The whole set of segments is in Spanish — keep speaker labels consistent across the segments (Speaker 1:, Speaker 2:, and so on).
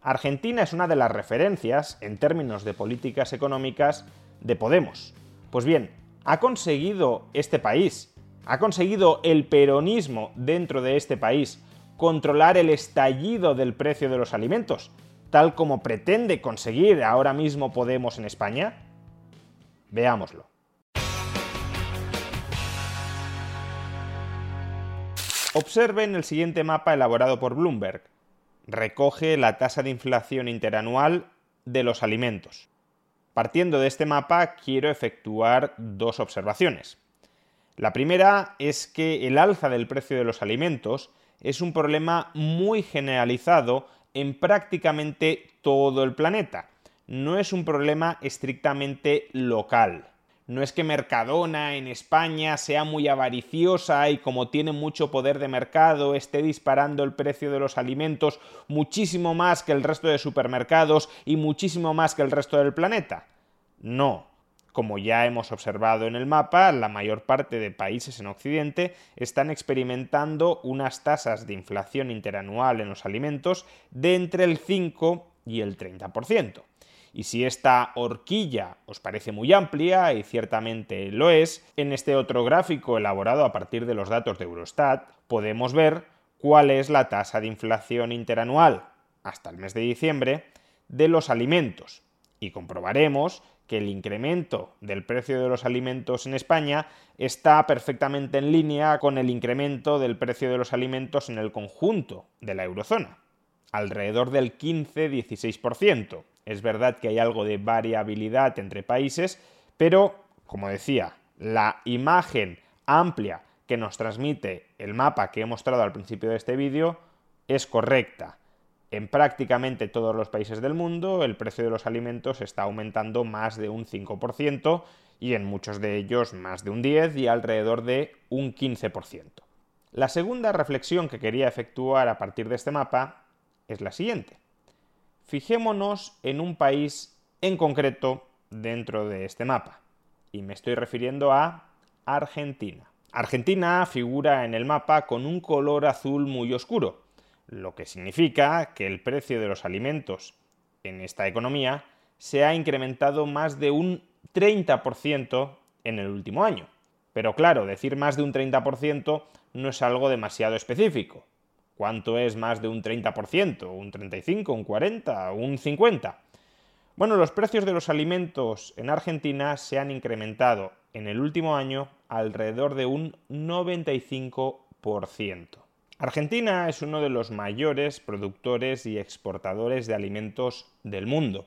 Speaker 1: Argentina es una de las referencias en términos de políticas económicas de Podemos. Pues bien, ha conseguido este país, ha conseguido el peronismo dentro de este país controlar el estallido del precio de los alimentos tal como pretende conseguir ahora mismo Podemos en España? Veámoslo. Observen el siguiente mapa elaborado por Bloomberg. Recoge la tasa de inflación interanual de los alimentos. Partiendo de este mapa, quiero efectuar dos observaciones. La primera es que el alza del precio de los alimentos es un problema muy generalizado en prácticamente todo el planeta. No es un problema estrictamente local. No es que Mercadona en España sea muy avariciosa y como tiene mucho poder de mercado esté disparando el precio de los alimentos muchísimo más que el resto de supermercados y muchísimo más que el resto del planeta. No, como ya hemos observado en el mapa, la mayor parte de países en Occidente están experimentando unas tasas de inflación interanual en los alimentos de entre el 5 y el 30%. Y si esta horquilla os parece muy amplia, y ciertamente lo es, en este otro gráfico elaborado a partir de los datos de Eurostat podemos ver cuál es la tasa de inflación interanual hasta el mes de diciembre de los alimentos. Y comprobaremos que el incremento del precio de los alimentos en España está perfectamente en línea con el incremento del precio de los alimentos en el conjunto de la eurozona, alrededor del 15-16%. Es verdad que hay algo de variabilidad entre países, pero, como decía, la imagen amplia que nos transmite el mapa que he mostrado al principio de este vídeo es correcta. En prácticamente todos los países del mundo el precio de los alimentos está aumentando más de un 5% y en muchos de ellos más de un 10 y alrededor de un 15%. La segunda reflexión que quería efectuar a partir de este mapa es la siguiente. Fijémonos en un país en concreto dentro de este mapa y me estoy refiriendo a Argentina. Argentina figura en el mapa con un color azul muy oscuro, lo que significa que el precio de los alimentos en esta economía se ha incrementado más de un 30% en el último año. Pero claro, decir más de un 30% no es algo demasiado específico. ¿Cuánto es más de un 30%? ¿Un 35%? ¿Un 40%? ¿Un 50%? Bueno, los precios de los alimentos en Argentina se han incrementado en el último año alrededor de un 95%. Argentina es uno de los mayores productores y exportadores de alimentos del mundo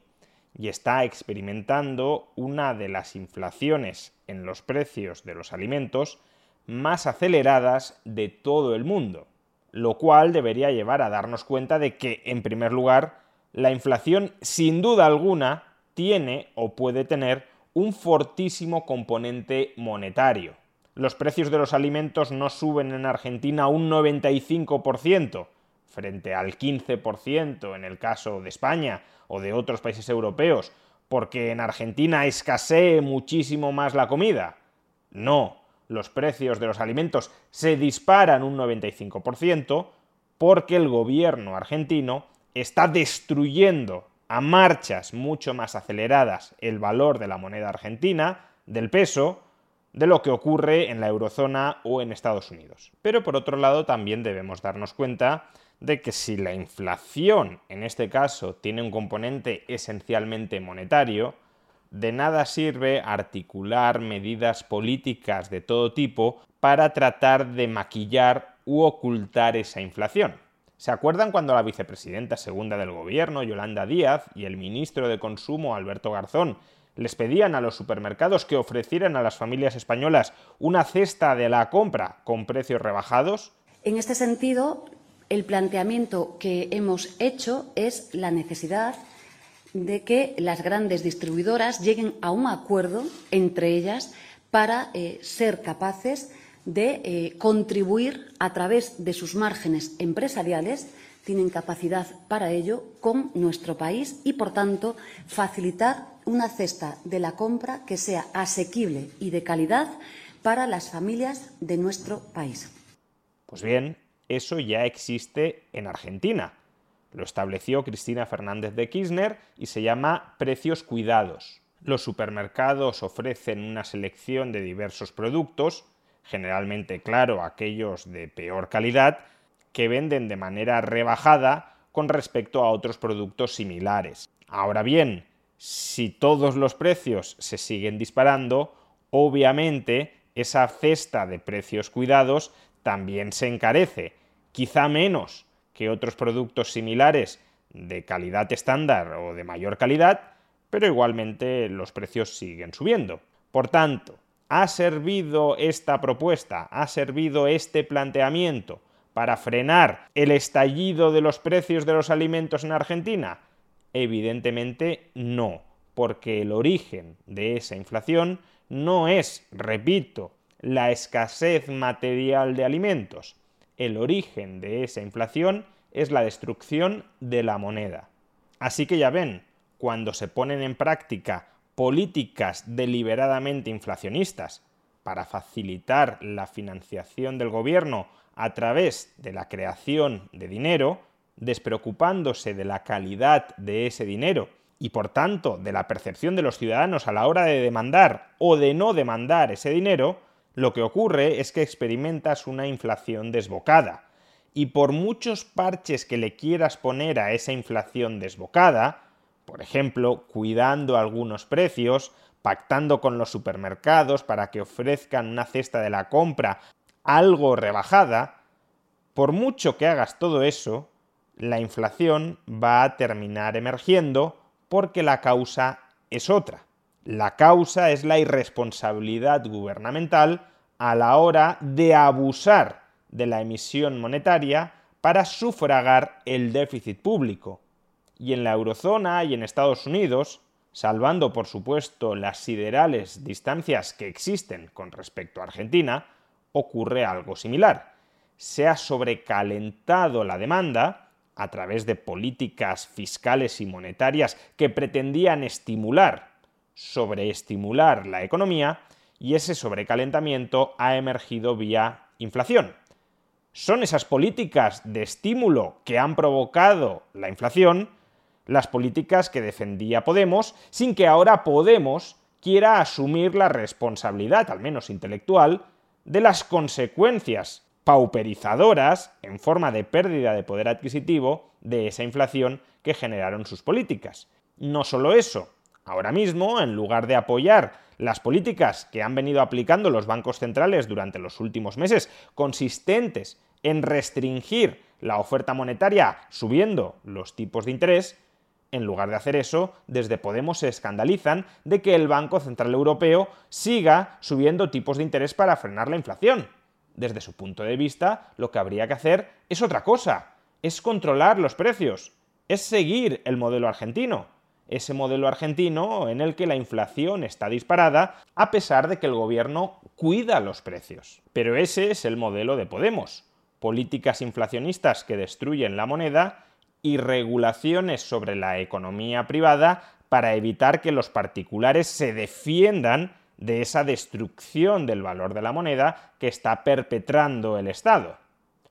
Speaker 1: y está experimentando una de las inflaciones en los precios de los alimentos más aceleradas de todo el mundo, lo cual debería llevar a darnos cuenta de que, en primer lugar, la inflación sin duda alguna tiene o puede tener un fortísimo componente monetario los precios de los alimentos no suben en Argentina un 95%, frente al 15% en el caso de España o de otros países europeos, porque en Argentina escasee muchísimo más la comida. No, los precios de los alimentos se disparan un 95% porque el gobierno argentino está destruyendo a marchas mucho más aceleradas el valor de la moneda argentina, del peso, de lo que ocurre en la eurozona o en Estados Unidos. Pero por otro lado también debemos darnos cuenta de que si la inflación en este caso tiene un componente esencialmente monetario, de nada sirve articular medidas políticas de todo tipo para tratar de maquillar u ocultar esa inflación. ¿Se acuerdan cuando la vicepresidenta segunda del gobierno, Yolanda Díaz, y el ministro de Consumo, Alberto Garzón, les pedían a los supermercados que ofrecieran a las familias españolas una cesta de la compra con precios rebajados?
Speaker 2: En este sentido, el planteamiento que hemos hecho es la necesidad de que las grandes distribuidoras lleguen a un acuerdo entre ellas para eh, ser capaces de eh, contribuir a través de sus márgenes empresariales, tienen capacidad para ello con nuestro país y, por tanto, facilitar una cesta de la compra que sea asequible y de calidad para las familias de nuestro país.
Speaker 1: Pues bien, eso ya existe en Argentina. Lo estableció Cristina Fernández de Kirchner y se llama precios cuidados. Los supermercados ofrecen una selección de diversos productos, generalmente, claro, aquellos de peor calidad, que venden de manera rebajada con respecto a otros productos similares. Ahora bien, si todos los precios se siguen disparando, obviamente esa cesta de precios cuidados también se encarece, quizá menos que otros productos similares de calidad estándar o de mayor calidad, pero igualmente los precios siguen subiendo. Por tanto, ¿ha servido esta propuesta, ha servido este planteamiento para frenar el estallido de los precios de los alimentos en Argentina? Evidentemente no, porque el origen de esa inflación no es, repito, la escasez material de alimentos. El origen de esa inflación es la destrucción de la moneda. Así que ya ven, cuando se ponen en práctica políticas deliberadamente inflacionistas para facilitar la financiación del gobierno a través de la creación de dinero, despreocupándose de la calidad de ese dinero y por tanto de la percepción de los ciudadanos a la hora de demandar o de no demandar ese dinero, lo que ocurre es que experimentas una inflación desbocada. Y por muchos parches que le quieras poner a esa inflación desbocada, por ejemplo, cuidando algunos precios, pactando con los supermercados para que ofrezcan una cesta de la compra algo rebajada, por mucho que hagas todo eso, la inflación va a terminar emergiendo porque la causa es otra. La causa es la irresponsabilidad gubernamental a la hora de abusar de la emisión monetaria para sufragar el déficit público. Y en la eurozona y en Estados Unidos, salvando por supuesto las siderales distancias que existen con respecto a Argentina, ocurre algo similar. Se ha sobrecalentado la demanda a través de políticas fiscales y monetarias que pretendían estimular sobreestimular la economía y ese sobrecalentamiento ha emergido vía inflación. Son esas políticas de estímulo que han provocado la inflación las políticas que defendía Podemos, sin que ahora Podemos quiera asumir la responsabilidad, al menos intelectual, de las consecuencias pauperizadoras, en forma de pérdida de poder adquisitivo, de esa inflación que generaron sus políticas. No solo eso, Ahora mismo, en lugar de apoyar las políticas que han venido aplicando los bancos centrales durante los últimos meses, consistentes en restringir la oferta monetaria subiendo los tipos de interés, en lugar de hacer eso, desde Podemos se escandalizan de que el Banco Central Europeo siga subiendo tipos de interés para frenar la inflación. Desde su punto de vista, lo que habría que hacer es otra cosa, es controlar los precios, es seguir el modelo argentino ese modelo argentino en el que la inflación está disparada a pesar de que el gobierno cuida los precios. Pero ese es el modelo de Podemos. Políticas inflacionistas que destruyen la moneda y regulaciones sobre la economía privada para evitar que los particulares se defiendan de esa destrucción del valor de la moneda que está perpetrando el Estado.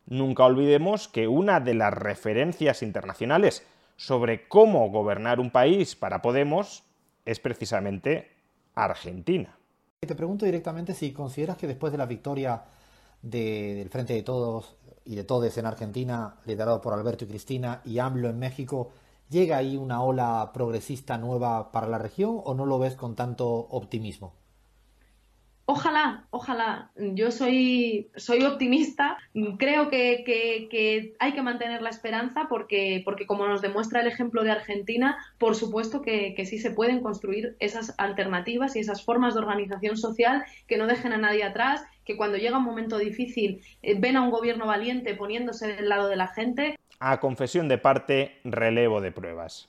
Speaker 1: Nunca olvidemos que una de las referencias internacionales sobre cómo gobernar un país para Podemos es precisamente Argentina.
Speaker 3: Te pregunto directamente si consideras que después de la victoria del Frente de Todos y de Todes en Argentina, liderado por Alberto y Cristina, y AMLO en México, ¿llega ahí una ola progresista nueva para la región o no lo ves con tanto optimismo?
Speaker 4: Ojalá, ojalá. Yo soy, soy optimista. Creo que, hay que mantener la esperanza porque, porque, como nos demuestra el ejemplo de Argentina, por supuesto que, sí se pueden construir esas alternativas y esas formas de organización social que no dejen a nadie atrás, que cuando llega un momento difícil eh, ven a un gobierno valiente poniéndose del lado de la gente.
Speaker 1: A confesión de parte, relevo de pruebas.